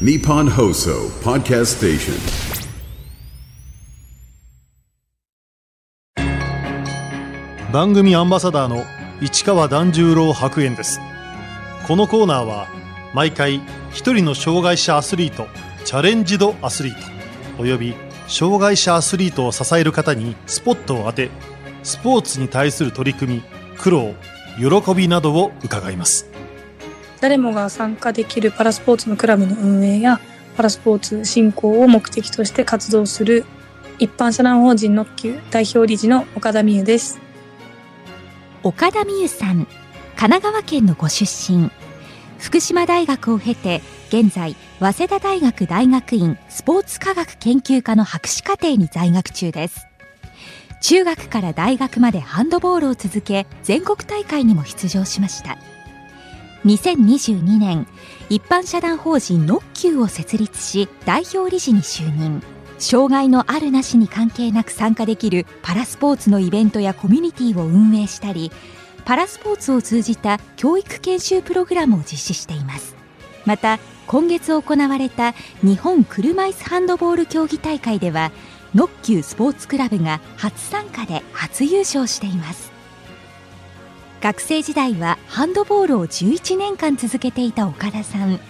Nippon Hoso Podcast Station. 番組アンバサダーの市川團十郎白猿ですこのコーナーは毎回一人の障害者アスリートチャレンジドアスリートおよび障害者アスリートを支える方にスポットを当てスポーツに対する取り組み苦労喜びなどを伺います誰もが参加できるパラスポーツのクラブの運営やパラスポーツ振興を目的として活動する一般社団法人ノッキュ代表理事の岡田美優です。岡田美優さん神奈川県のご出身。福島大学を経て現在早稲田大学大学院スポーツ科学研究科の博士課程に在学中です。中学から大学までハンドボールを続け全国大会にも出場しました。2022年一般社団法人ノッキューを設立し代表理事に就任。障害のあるなしに関係なく参加できるパラスポーツのイベントやコミュニティを運営したりパラスポーツを通じた教育研修プログラムを実施しています。また今月行われた日本車椅子ハンドボール競技大会ではノッキュースポーツクラブが初参加で初優勝しています。学生時代はハンドボールを11年間続けていた岡田さん。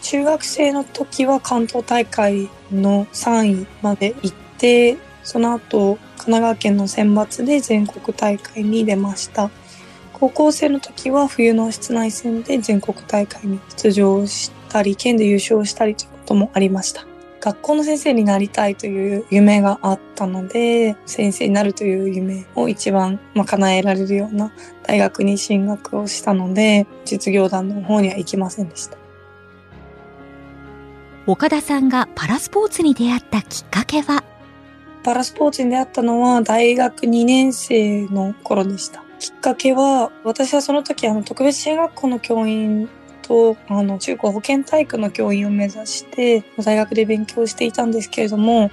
中学生の時は関東大会の3位まで行ってその後神奈川県の選抜で全国大会に出ました。高校生の時は冬の室内戦で全国大会に出場したり県で優勝したりということもありました。学校の先生になりたいという夢があったので先生になるという夢を一番、まあ、叶えられるような大学に進学をしたので実業団の方には行きませんでした。岡田さんがパラスポーツに出会ったきっかけは？パラスポーツに出会ったのは大学2年生の頃でした。きっかけは私はその時あの特別支援学校の教員とあの中高保健体育の教員を目指して大学で勉強していたんですけれども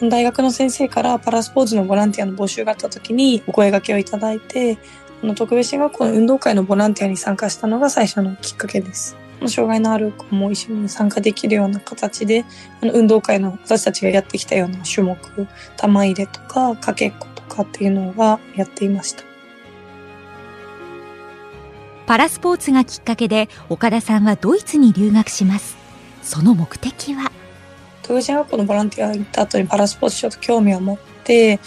大学の先生からパラスポーツのボランティアの募集があった時にお声掛けをいただいてあの特別支援学校の運動会のボランティアに参加したのが最初のきっかけです。障害のある子も一緒に参加できるような形であの運動会の私たちがやってきたような種目玉入れとかかけっことかっていうのがやっていました。パラスポーツがきっかけで岡田さんはドイツに留学します。その目的は？特別学校のボランティア行った後にパラスポーツちょっと興味を持って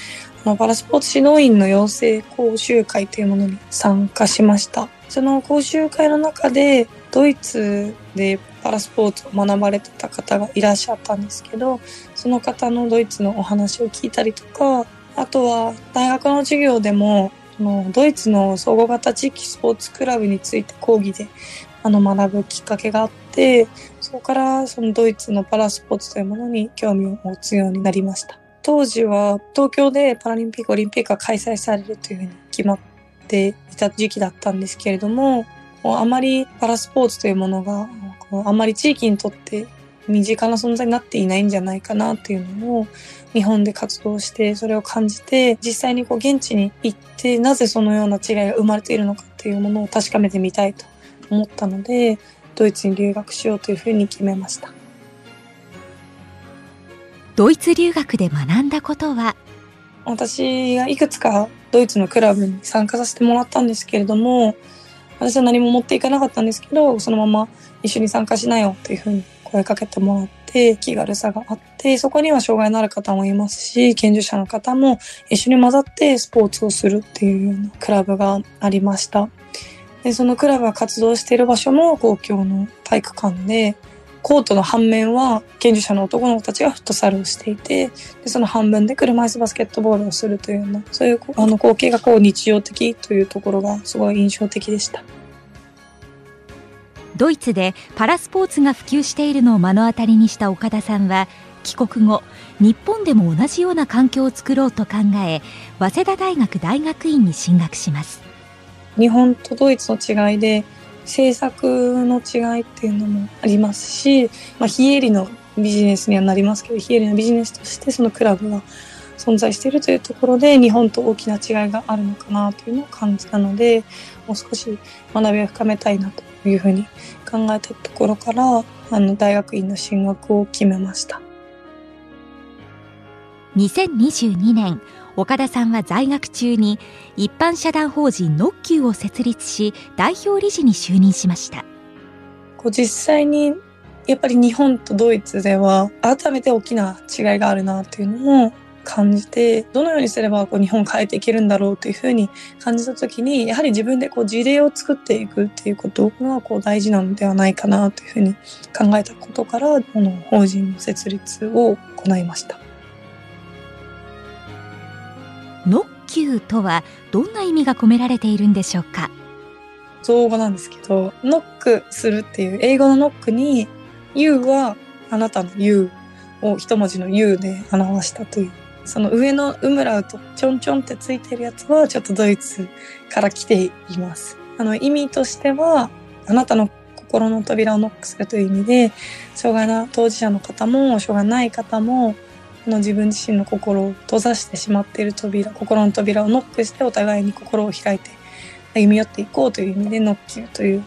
あのパラスポーツ指導員の養成講習会というものに参加しました。その講習会の中でドイツでパラスポーツを学ばれてた方がいらっしゃったんですけどその方のドイツのお話を聞いたりとかあとは大学の授業でものドイツの総合型地域スポーツクラブについて講義であの学ぶきっかけがあってそこからそのドイツのパラスポーツというものに興味を持つようになりました。当時は東京でパラリンピックオリンピックが開催されるというふうに決まっていた時期だったんですけれどもあまりパラスポーツというものがあまり地域にとって身近な存在になっていないんじゃないかなっていうのを日本で活動してそれを感じて実際にこう現地に行ってなぜそのような違いが生まれているのかっていうものを確かめてみたいと思ったのでドイツに留学しようというふうに決めました。ドイツ留学で学んだことは？私がいくつかドイツのクラブに参加させてもらったんですけれども私は何も持っていかなかったんですけどそのまま一緒に参加しなよというふうに声かけてもらって気軽さがあってそこには障害のある方もいますし健常者の方も一緒に混ざってスポーツをするっていうようなクラブがありましたでそのクラブが活動している場所も公共の体育館でコートの半面は健常者の男の子たちがフットサルをしていてでその半分で車椅子バスケットボールをするというようなそういうあの光景がこう日常的というところがすごい印象的でした。ドイツでパラスポーツが普及しているのを目の当たりにした岡田さんは帰国後日本でも同じような環境を作ろうと考え早稲田大学大学院に進学します。日本とドイツの違いで政策の違いっていうのもありますし、まあ、非営利のビジネスにはなりますけど非営利のビジネスとしてそのクラブが存在しているというところで日本と大きな違いがあるのかなというのを感じたのでもう少し学びを深めたいなというふうに考えたところからあの大学院の進学を決めました。2022年岡田さんは在学中に一般社団法人ノッキューを設立し代表理事に就任しました。こう実際にやっぱり日本とドイツでは改めて大きな違いがあるなっていうのを感じてどのようにすればこう日本を変えていけるんだろうというふうに感じた時にやはり自分でこう事例を作っていくっていうことがこう大事なのではないかなというふうに考えたことからこの法人の設立を行いました。ノッキューとはどんな意味が込められているんでしょうか？造語なんですけどノックするっていう英語のノックに You はあなたの You を一文字の U で表したというその上のウムラウトちょんちょんってついてるやつはちょっとドイツから来ています。あの意味としてはあなたの心の扉をノックするという意味で障害な当事者の方も障害ない方もの自分自身の心を閉ざしてしまっている扉心の扉をノックしてお互いに心を開いて歩み寄っていこうという意味でノッキューという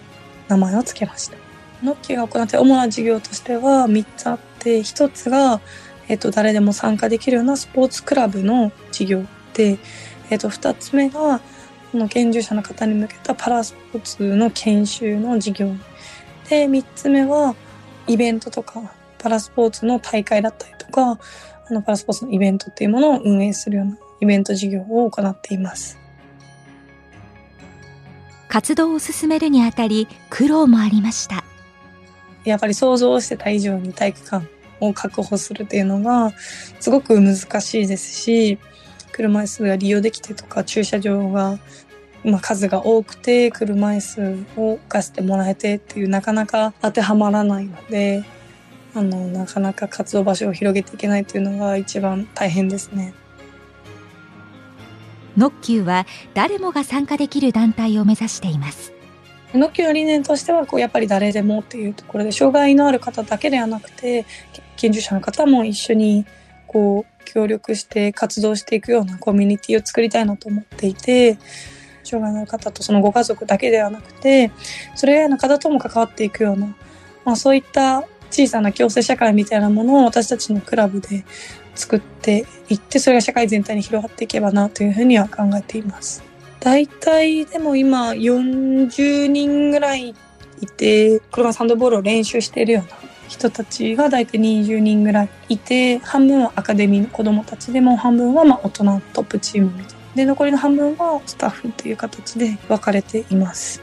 名前を付けました。ノッキューが行って主な事業としては3つあって1つが、えっと、誰でも参加できるようなスポーツクラブの事業で、えっと、2つ目がこの健常者の方に向けたパラスポーツの研修の事業で3つ目はイベントとかパラスポーツの大会だったりとかあのパラスポーツのイベントっていうものを運営するようなイベント事業を行っています。活動を進めるにあたり苦労もありました。やっぱり想像してた以上に体育館を確保するっていうのがすごく難しいですし車椅子が利用できてとか駐車場がまあ、数が多くて車椅子を貸してもらえてっていうなかなか当てはまらないのであのなかなか活動場所を広げていけないっていうのが一番大変ですね。ノッキューは誰もが参加できる団体を目指しています。ノッキューの理念としてはこうやっぱり誰でもっていうところで障害のある方だけではなくて研究者の方も一緒にこう協力して活動していくようなコミュニティを作りたいなと思っていて障害のある方とそのご家族だけではなくてそれ以外の方とも関わっていくような、まあ、そういった小さな共生社会みたいなものを私たちのクラブで作っていってそれが社会全体に広がっていけばなというふうには考えています。大体でも今40人ぐらいいて車サンドボールを練習しているような人たちが大体20人ぐらいいて半分はアカデミーの子どもたちでも半分はまあ大人トップチームみたいな。で残りの半分はスタッフという形で分かれています。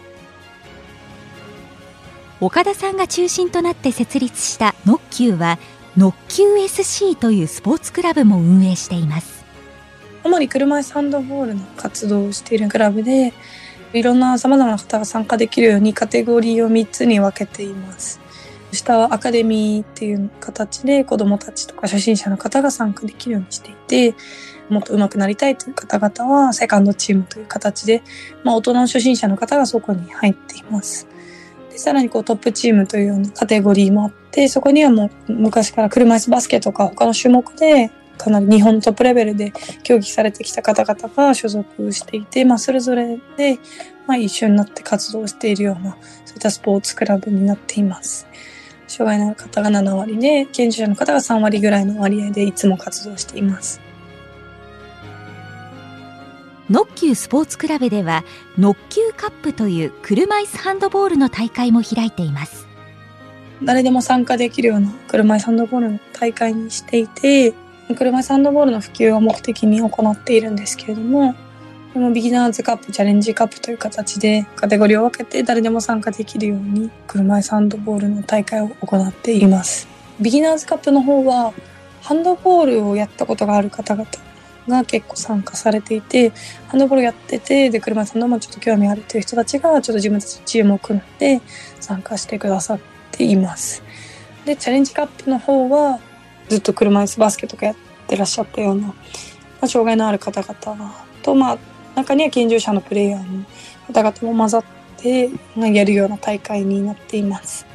岡田さんが中心となって設立したノッキューはノッキュー SC というスポーツクラブも運営しています。主に車椅子ハンドボールの活動をしているクラブでいろんな様々な方が参加できるようにカテゴリーを3つに分けています。下はアカデミーっていう形で子どもたちとか初心者の方が参加できるようにしていてもっと上手くなりたいという方々はセカンドチームという形で、まあ、大人の初心者の方がそこに入っています。でさらにこうトップチームというようなカテゴリーもあってそこにはもう昔から車椅子バスケとか他の種目でかなり日本トップレベルで競技されてきた方々が所属していて、まあ、それぞれで、まあ、一緒になって活動しているようなそういったスポーツクラブになっています。障害のある方が7割で、健常者の方が3割ぐらいの割合でいつも活動しています。ノッキュースポーツクラブではノッキューカップという車椅子ハンドボールの大会も開いています誰でも参加できるような車椅子ハンドボールの大会にしていて、車椅子ハンドボールの普及を目的に行っているんですけれども、このビギナーズカップ、チャレンジカップという形でカテゴリーを分けて誰でも参加できるように車椅子ハンドボールの大会を行っています。ビギナーズカップの方はハンドボールをやったことがある方々が結構参加されていて、ハンドボールやってて、で、車椅子ハンドボールちょっと興味あるという人たちがちょっと自分たちのチームを組んで参加してくださっています。で、チャレンジカップの方はずっと車椅子バスケとかやってらっしゃったような、まあ、障害のある方々と、まあ、中には健常者のプレイヤーの方々も混ざってまあやるような大会になっています。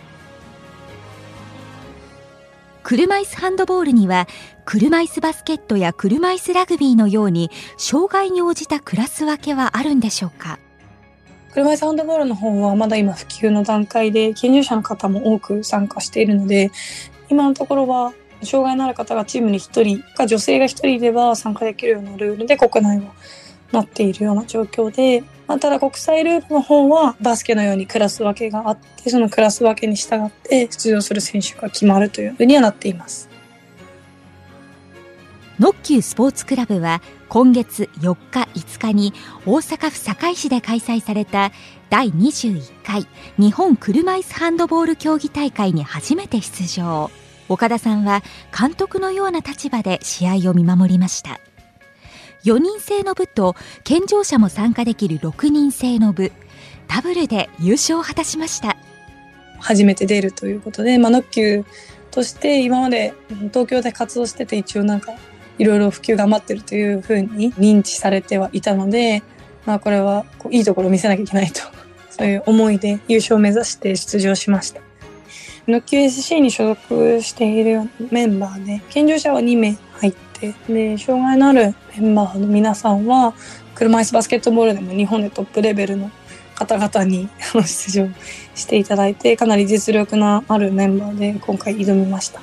車椅子ハンドボールには車椅子バスケットや車椅子ラグビーのように障害に応じたクラス分けはあるんでしょうか？車椅子ハンドボールの方はまだ今普及の段階で、健常者の方も多く参加しているので、今のところは障害のある方がチームに1人か女性が1人では参加できるようなルールで国内はなっているような状況で、まあ、ただ国際ルールの方はバスケのようにクラス分けがあって、そのクラス分けに従って出場する選手が決まるというふうにはなっています。ノッキュースポーツクラブは今月4日5日に大阪府堺市で開催された第21回日本車椅子ハンドボール競技大会に初めて出場岡田さんは監督のような立場で試合を見守りました。4人制の部と健常者も参加できる6人制の部。ダブルで優勝を果たしました。初めて出るということで、まあ、ノッキューとして今まで東京で活動してて一応なんかいろいろ普及頑張ってるというふうに認知されてはいたので、まあ、これはこういいところを見せなきゃいけないと。そういう思いで優勝を目指して出場しました。ノッキュ SC に所属しているメンバーで健常者は2名入って。で障害のあるメンバーの皆さんは車椅子バスケットボールでも日本でトップレベルの方々に出場していただいてかなり実力のあるメンバーで今回挑みました。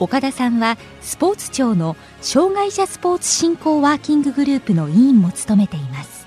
岡田さんはスポーツ庁の障害者スポーツ振興ワーキンググループの委員も務めています。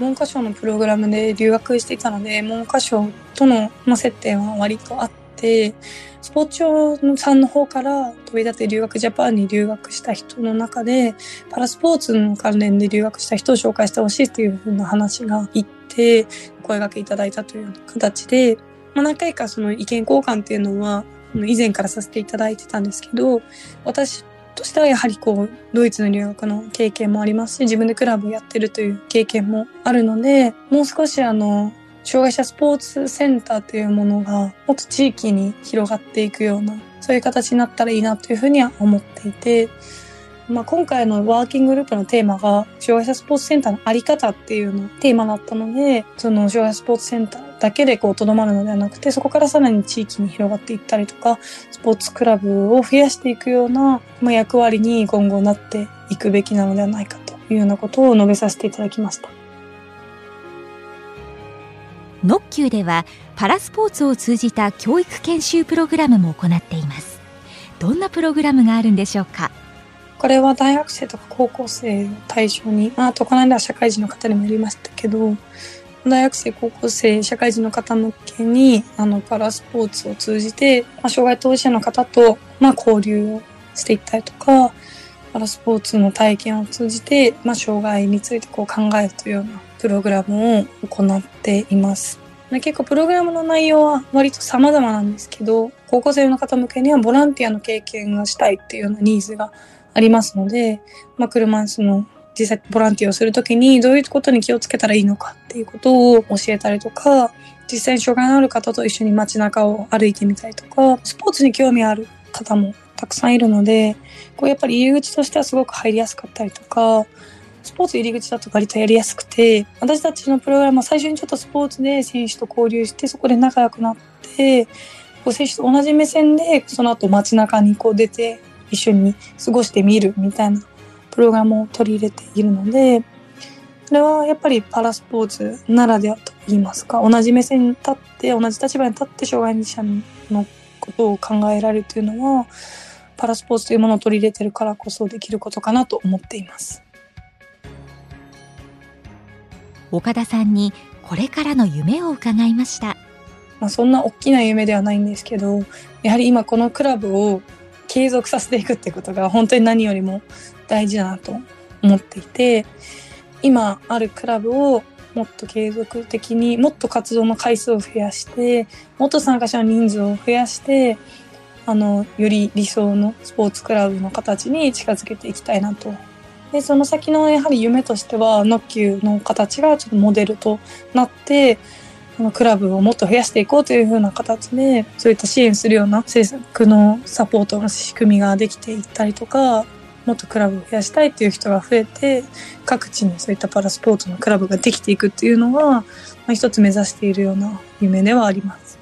文科省のプログラムで留学していたので文科省との、ま接点は割とあってスポーツ庁さんの方から飛び立て留学ジャパンに留学した人の中でパラスポーツの関連で留学した人を紹介してほしいというふうな話がいって声掛けいただいたというう形で、まあ、何回かその意見交換っていうのは以前からさせていただいてたんですけど、私としてはやはりこう、ドイツの留学の経験もありますし、自分でクラブをやってるという経験もあるので、もう少しあの、障害者スポーツセンターというものがもっと地域に広がっていくような、そういう形になったらいいなというふうには思っていて、まあ、今回のワーキンググループのテーマが、障害者スポーツセンターのあり方っていうのテーマだったので、その障害者スポーツセンターだけでこう、とどまるのではなくて、そこからさらに地域に広がっていったりとか、スポーツクラブを増やしていくような、まあ、役割に今後なっていくべきなのではないかというようなことを述べさせていただきました。ノッキューではパラスポーツを通じた教育研修プログラムも行っています。どんなプログラムがあるんでしょうか？これは大学生とか高校生を対象に、あとこの間は社会人の方にもやりましたけど、大学生、高校生、社会人の方向けに、あの、パラスポーツを通じて、まあ、障害当事者の方と、まあ、交流をしていったりとか、パラスポーツの体験を通じて、まあ、障害についてこう考えるというようなプログラムを行っています。結構プログラムの内容は割と様々なんですけど、高校生の方向けにはボランティアの経験がしたいっていうようなニーズがありますので、まあ、車椅子の実際ボランティアをするときにどういうことに気をつけたらいいのかっていうことを教えたりとか、実際に障害のある方と一緒に街中を歩いてみたりとか、スポーツに興味ある方もたくさんいるので、こうやっぱり入り口としてはすごく入りやすかったりとか、スポーツ入り口だと割とやりやすくて、私たちのプログラムは最初にちょっとスポーツで選手と交流して、そこで仲良くなって、こう選手と同じ目線で、その後街中にこう出て、一緒に過ごしてみるみたいなプログラムを取り入れているので、それはやっぱりパラスポーツならではと言いますか、同じ目線に立って、同じ立場に立って障害者のことを考えられるというのは、パラスポーツというものを取り入れてるからこそできることかなと思っています。岡田さんにこれからの夢を伺いました。まあ、そんな大きな夢ではないんですけど、やはり今このクラブを継続させていくってことが本当に何よりも大事だなと思っていて今あるクラブをもっと継続的にもっと活動の回数を増やしてもっと参加者の人数を増やしてあのより理想のスポーツクラブの形に近づけていきたいなと。でその先のやはり夢としてはノッキューの形がちょっとモデルとなってこのクラブをもっと増やしていこうというふうな形で、そういった支援するような政策のサポートの仕組みができていったりとか、もっとクラブを増やしたいっていう人が増えて、各地にそういったパラスポーツのクラブができていくっていうのは、まあ、一つ目指しているような夢ではあります。